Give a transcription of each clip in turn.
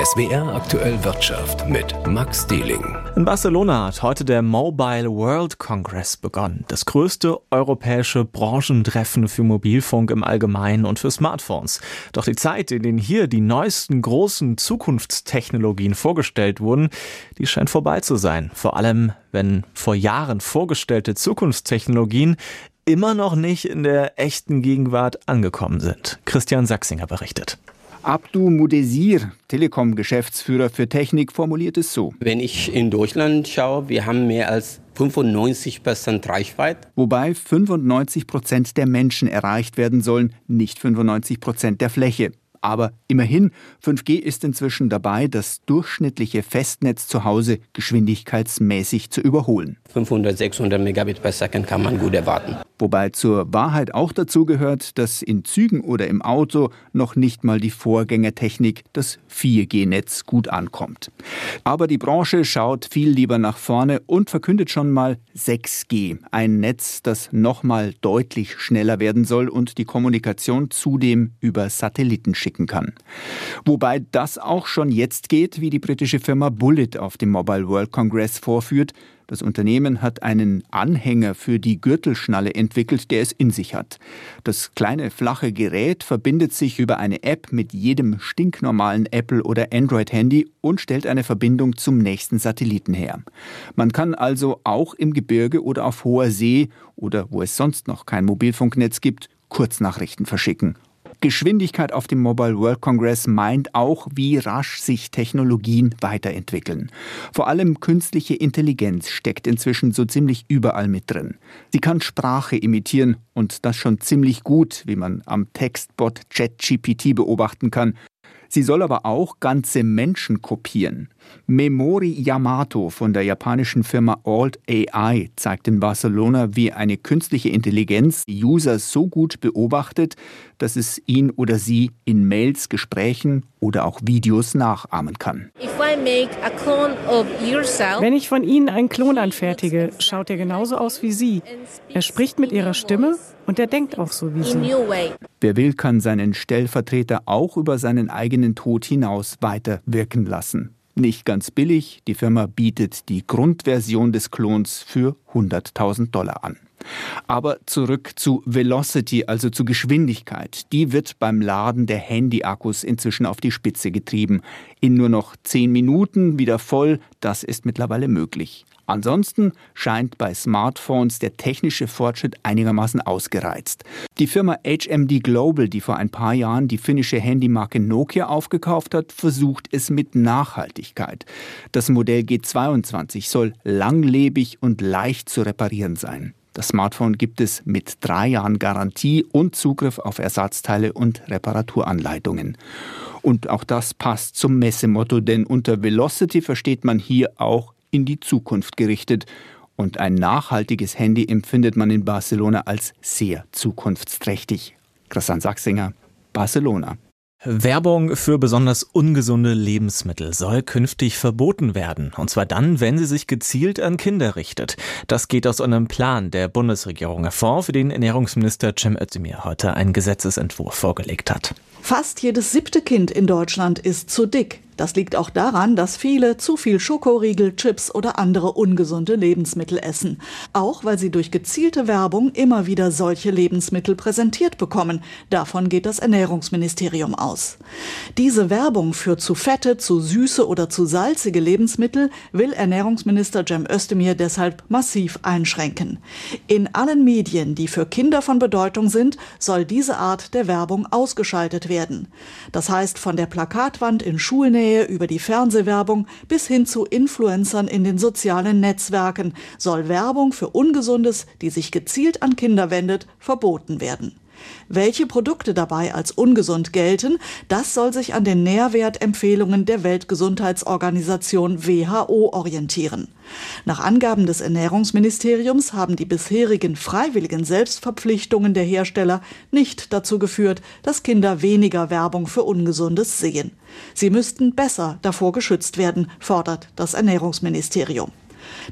SWR aktuell Wirtschaft mit Max Dieling. In Barcelona hat heute der Mobile World Congress begonnen. Das größte europäische Branchentreffen für Mobilfunk im Allgemeinen und für Smartphones. Doch die Zeit, in der hier die neuesten großen Zukunftstechnologien vorgestellt wurden, die scheint vorbei zu sein. Vor allem, wenn vor Jahren vorgestellte Zukunftstechnologien immer noch nicht in der echten Gegenwart angekommen sind. Christian Sachsinger berichtet. Abdu Mudesir, Telekom-Geschäftsführer für Technik, formuliert es so. Wenn ich in Deutschland schaue, wir haben mehr als 95 Prozent Reichweite. Wobei 95 Prozent der Menschen erreicht werden sollen, nicht 95 Prozent der Fläche. Aber immerhin, 5G ist inzwischen dabei, das durchschnittliche Festnetz zu Hause geschwindigkeitsmäßig zu überholen. 500, 600 Megabit per Second kann man gut erwarten. Wobei zur Wahrheit auch dazu gehört, dass in Zügen oder im Auto noch nicht mal die Vorgängertechnik, das 4G-Netz, gut ankommt. Aber die Branche schaut viel lieber nach vorne und verkündet schon mal 6G, ein Netz, das noch mal deutlich schneller werden soll und die Kommunikation zudem über Satelliten schicken kann. Wobei das auch schon jetzt geht, wie die britische Firma Bullet auf dem Mobile World Congress vorführt, das Unternehmen hat einen Anhänger für die Gürtelschnalle entwickelt, der es in sich hat. Das kleine flache Gerät verbindet sich über eine App mit jedem stinknormalen Apple oder Android-Handy und stellt eine Verbindung zum nächsten Satelliten her. Man kann also auch im Gebirge oder auf hoher See oder wo es sonst noch kein Mobilfunknetz gibt, Kurznachrichten verschicken Geschwindigkeit auf dem Mobile World Congress meint auch, wie rasch sich Technologien weiterentwickeln. Vor allem künstliche Intelligenz steckt inzwischen so ziemlich überall mit drin. Sie kann Sprache imitieren und das schon ziemlich gut, wie man am Textbot ChatGPT beobachten kann. Sie soll aber auch ganze Menschen kopieren. Memori Yamato von der japanischen Firma Alt AI zeigt in Barcelona, wie eine künstliche Intelligenz User so gut beobachtet, dass es ihn oder sie in Mails, Gesprächen oder auch Videos nachahmen kann. Wenn ich von Ihnen einen Klon anfertige, schaut er genauso aus wie Sie. Er spricht mit Ihrer Stimme und er denkt auch so wie Sie. Wer will, kann seinen Stellvertreter auch über seinen eigenen Tod hinaus weiter wirken lassen. Nicht ganz billig, die Firma bietet die Grundversion des Klons für 100.000 Dollar an. Aber zurück zu Velocity, also zu Geschwindigkeit. Die wird beim Laden der Handy-Akkus inzwischen auf die Spitze getrieben. In nur noch 10 Minuten wieder voll, das ist mittlerweile möglich. Ansonsten scheint bei Smartphones der technische Fortschritt einigermaßen ausgereizt. Die Firma HMD Global, die vor ein paar Jahren die finnische Handymarke Nokia aufgekauft hat, versucht es mit Nachhaltigkeit. Das Modell G22 soll langlebig und leicht zu reparieren sein. Das Smartphone gibt es mit drei Jahren Garantie und Zugriff auf Ersatzteile und Reparaturanleitungen. Und auch das passt zum Messemotto, denn unter Velocity versteht man hier auch in die Zukunft gerichtet. Und ein nachhaltiges Handy empfindet man in Barcelona als sehr zukunftsträchtig. Christian Sachsinger, Barcelona. Werbung für besonders ungesunde Lebensmittel soll künftig verboten werden. Und zwar dann, wenn sie sich gezielt an Kinder richtet. Das geht aus einem Plan der Bundesregierung hervor, für den Ernährungsminister Cem Özdemir heute einen Gesetzesentwurf vorgelegt hat. Fast jedes siebte Kind in Deutschland ist zu dick. Das liegt auch daran, dass viele zu viel Schokoriegel, Chips oder andere ungesunde Lebensmittel essen. Auch weil sie durch gezielte Werbung immer wieder solche Lebensmittel präsentiert bekommen. Davon geht das Ernährungsministerium aus. Diese Werbung für zu fette, zu süße oder zu salzige Lebensmittel will Ernährungsminister Cem Özdemir deshalb massiv einschränken. In allen Medien, die für Kinder von Bedeutung sind, soll diese Art der Werbung ausgeschaltet werden. Das heißt von der Plakatwand in Schulnähe Nähe über die Fernsehwerbung bis hin zu Influencern in den sozialen Netzwerken soll Werbung für Ungesundes, die sich gezielt an Kinder wendet, verboten werden. Welche Produkte dabei als ungesund gelten, das soll sich an den Nährwertempfehlungen der Weltgesundheitsorganisation WHO orientieren. Nach Angaben des Ernährungsministeriums haben die bisherigen freiwilligen Selbstverpflichtungen der Hersteller nicht dazu geführt, dass Kinder weniger Werbung für Ungesundes sehen. Sie müssten besser davor geschützt werden, fordert das Ernährungsministerium.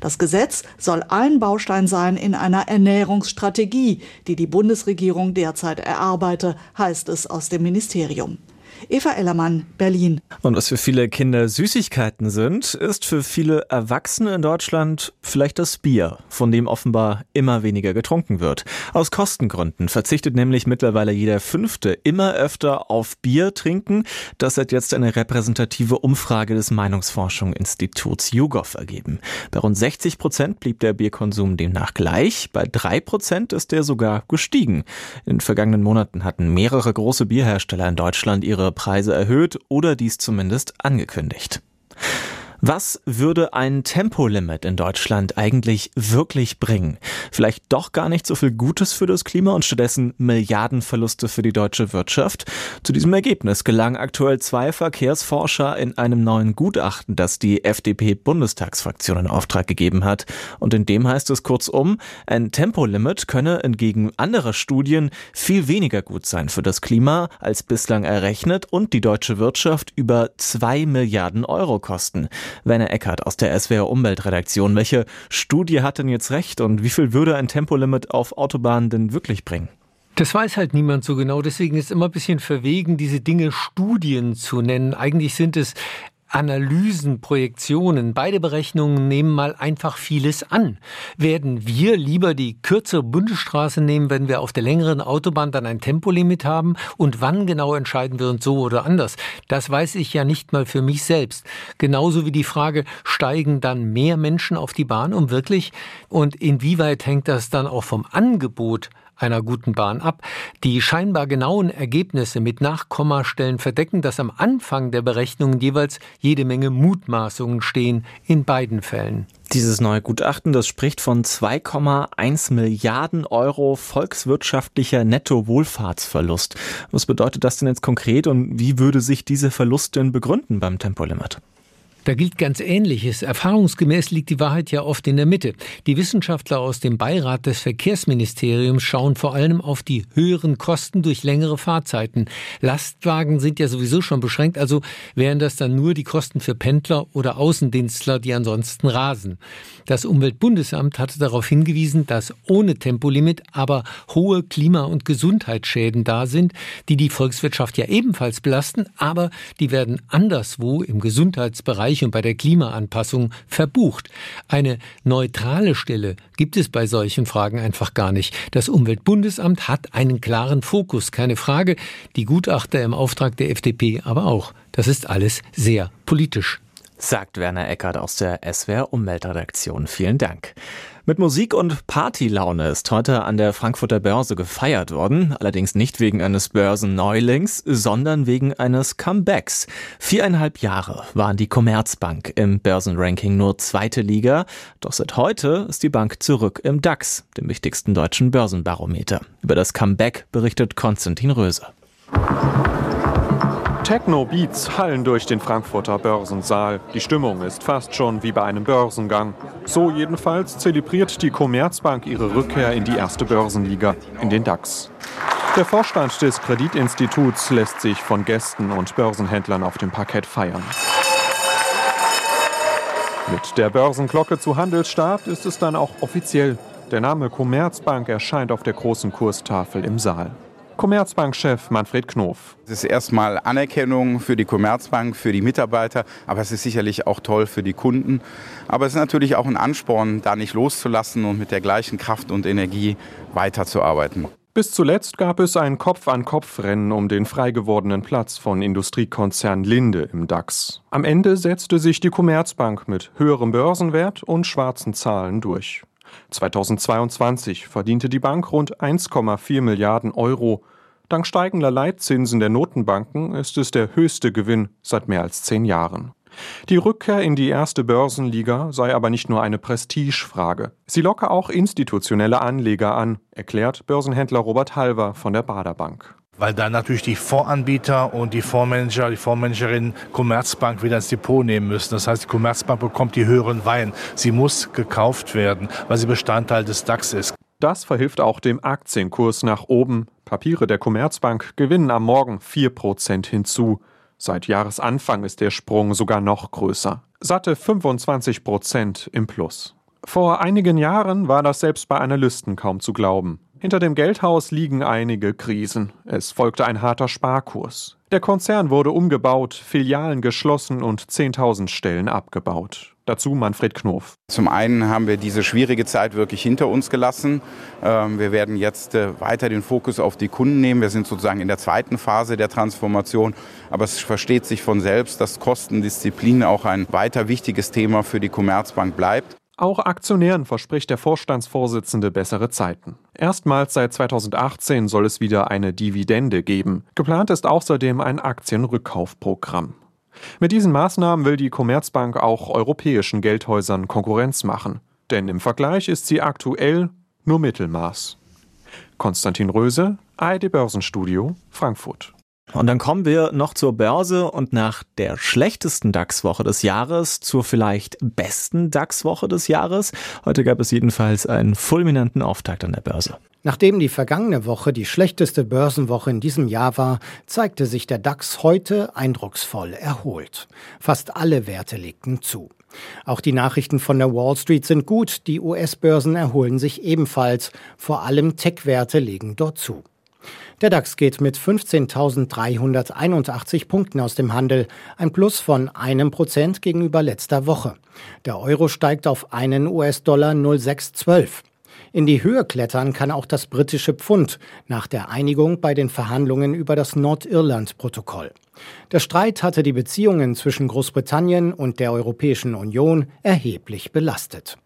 Das Gesetz soll ein Baustein sein in einer Ernährungsstrategie, die die Bundesregierung derzeit erarbeite, heißt es aus dem Ministerium. Eva Ellermann, Berlin. Und was für viele Kinder Süßigkeiten sind, ist für viele Erwachsene in Deutschland vielleicht das Bier, von dem offenbar immer weniger getrunken wird. Aus Kostengründen verzichtet nämlich mittlerweile jeder Fünfte immer öfter auf Bier trinken. Das hat jetzt eine repräsentative Umfrage des Meinungsforschungsinstituts YouGov ergeben. Bei rund 60 Prozent blieb der Bierkonsum demnach gleich. Bei drei Prozent ist er sogar gestiegen. In den vergangenen Monaten hatten mehrere große Bierhersteller in Deutschland ihre Preise erhöht oder dies zumindest angekündigt. Was würde ein Tempolimit in Deutschland eigentlich wirklich bringen? Vielleicht doch gar nicht so viel Gutes für das Klima und stattdessen Milliardenverluste für die deutsche Wirtschaft? Zu diesem Ergebnis gelangen aktuell zwei Verkehrsforscher in einem neuen Gutachten, das die FDP-Bundestagsfraktion in Auftrag gegeben hat. Und in dem heißt es kurzum, ein Tempolimit könne entgegen anderer Studien viel weniger gut sein für das Klima als bislang errechnet und die deutsche Wirtschaft über zwei Milliarden Euro kosten. Werner Eckert aus der SWR Umweltredaktion. Welche Studie hat denn jetzt recht und wie viel würde ein Tempolimit auf Autobahnen denn wirklich bringen? Das weiß halt niemand so genau. Deswegen ist immer ein bisschen verwegen, diese Dinge Studien zu nennen. Eigentlich sind es Analysen, Projektionen, beide Berechnungen nehmen mal einfach vieles an. Werden wir lieber die kürzere Bundesstraße nehmen, wenn wir auf der längeren Autobahn dann ein Tempolimit haben? Und wann genau entscheiden wir uns so oder anders? Das weiß ich ja nicht mal für mich selbst. Genauso wie die Frage, steigen dann mehr Menschen auf die Bahn, um wirklich? Und inwieweit hängt das dann auch vom Angebot einer guten Bahn ab. Die scheinbar genauen Ergebnisse mit Nachkommastellen verdecken, dass am Anfang der Berechnungen jeweils jede Menge Mutmaßungen stehen, in beiden Fällen. Dieses neue Gutachten, das spricht von 2,1 Milliarden Euro volkswirtschaftlicher Nettowohlfahrtsverlust. Was bedeutet das denn jetzt konkret und wie würde sich diese Verlust denn begründen beim Tempolimit? Da gilt ganz Ähnliches. Erfahrungsgemäß liegt die Wahrheit ja oft in der Mitte. Die Wissenschaftler aus dem Beirat des Verkehrsministeriums schauen vor allem auf die höheren Kosten durch längere Fahrzeiten. Lastwagen sind ja sowieso schon beschränkt, also wären das dann nur die Kosten für Pendler oder Außendienstler, die ansonsten rasen. Das Umweltbundesamt hatte darauf hingewiesen, dass ohne Tempolimit aber hohe Klima- und Gesundheitsschäden da sind, die die Volkswirtschaft ja ebenfalls belasten, aber die werden anderswo im Gesundheitsbereich Bereich und bei der Klimaanpassung verbucht. Eine neutrale Stelle gibt es bei solchen Fragen einfach gar nicht. Das Umweltbundesamt hat einen klaren Fokus, keine Frage. Die Gutachter im Auftrag der FDP aber auch. Das ist alles sehr politisch. Sagt Werner Eckert aus der SWR Umweltredaktion. Vielen Dank. Mit Musik und Partylaune ist heute an der Frankfurter Börse gefeiert worden, allerdings nicht wegen eines Börsenneulings, sondern wegen eines Comebacks. Viereinhalb Jahre waren die Commerzbank im Börsenranking nur zweite Liga, doch seit heute ist die Bank zurück im DAX, dem wichtigsten deutschen Börsenbarometer. Über das Comeback berichtet Konstantin Röse. Techno-Beats hallen durch den Frankfurter Börsensaal. Die Stimmung ist fast schon wie bei einem Börsengang. So jedenfalls zelebriert die Commerzbank ihre Rückkehr in die erste Börsenliga, in den DAX. Der Vorstand des Kreditinstituts lässt sich von Gästen und Börsenhändlern auf dem Parkett feiern. Mit der Börsenglocke zu Handelsstart ist es dann auch offiziell. Der Name Commerzbank erscheint auf der großen Kurstafel im Saal. Commerzbank-Chef Manfred Knof. Es ist erstmal Anerkennung für die Commerzbank, für die Mitarbeiter, aber es ist sicherlich auch toll für die Kunden. Aber es ist natürlich auch ein Ansporn, da nicht loszulassen und mit der gleichen Kraft und Energie weiterzuarbeiten. Bis zuletzt gab es ein Kopf-an-Kopf-Rennen um den frei gewordenen Platz von Industriekonzern Linde im DAX. Am Ende setzte sich die Commerzbank mit höherem Börsenwert und schwarzen Zahlen durch. 2022 verdiente die Bank rund 1,4 Milliarden Euro. Dank steigender Leitzinsen der Notenbanken ist es der höchste Gewinn seit mehr als zehn Jahren. Die Rückkehr in die erste Börsenliga sei aber nicht nur eine Prestigefrage. Sie locke auch institutionelle Anleger an, erklärt Börsenhändler Robert Halver von der Baderbank weil da natürlich die Voranbieter und die Fondsmanager, die Fondsmanagerin Commerzbank wieder ins Depot nehmen müssen. Das heißt, die Commerzbank bekommt die höheren Weihen. Sie muss gekauft werden, weil sie Bestandteil des DAX ist. Das verhilft auch dem Aktienkurs nach oben. Papiere der Commerzbank gewinnen am Morgen 4% hinzu. Seit Jahresanfang ist der Sprung sogar noch größer. Satte 25% im Plus. Vor einigen Jahren war das selbst bei Analysten kaum zu glauben. Hinter dem Geldhaus liegen einige Krisen. Es folgte ein harter Sparkurs. Der Konzern wurde umgebaut, Filialen geschlossen und 10.000 Stellen abgebaut. Dazu Manfred Knof. Zum einen haben wir diese schwierige Zeit wirklich hinter uns gelassen. Ähm, wir werden jetzt äh, weiter den Fokus auf die Kunden nehmen. Wir sind sozusagen in der zweiten Phase der Transformation. Aber es versteht sich von selbst, dass Kostendisziplin auch ein weiter wichtiges Thema für die Commerzbank bleibt. Auch Aktionären verspricht der Vorstandsvorsitzende bessere Zeiten. Erstmals seit 2018 soll es wieder eine Dividende geben. Geplant ist außerdem ein Aktienrückkaufprogramm. Mit diesen Maßnahmen will die Commerzbank auch europäischen Geldhäusern Konkurrenz machen. Denn im Vergleich ist sie aktuell nur Mittelmaß. Konstantin Röse, ARD Börsenstudio, Frankfurt. Und dann kommen wir noch zur Börse und nach der schlechtesten DAX-Woche des Jahres zur vielleicht besten DAX-Woche des Jahres. Heute gab es jedenfalls einen fulminanten Auftakt an der Börse. Nachdem die vergangene Woche die schlechteste Börsenwoche in diesem Jahr war, zeigte sich der DAX heute eindrucksvoll erholt. Fast alle Werte legten zu. Auch die Nachrichten von der Wall Street sind gut, die US-Börsen erholen sich ebenfalls, vor allem Tech-Werte legen dort zu. Der DAX geht mit 15.381 Punkten aus dem Handel, ein Plus von einem Prozent gegenüber letzter Woche. Der Euro steigt auf einen US-Dollar 0,612. In die Höhe klettern kann auch das britische Pfund nach der Einigung bei den Verhandlungen über das Nordirland-Protokoll. Der Streit hatte die Beziehungen zwischen Großbritannien und der Europäischen Union erheblich belastet.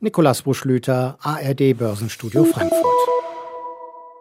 Nikolas Buschlüter, ARD Börsenstudio Frankfurt.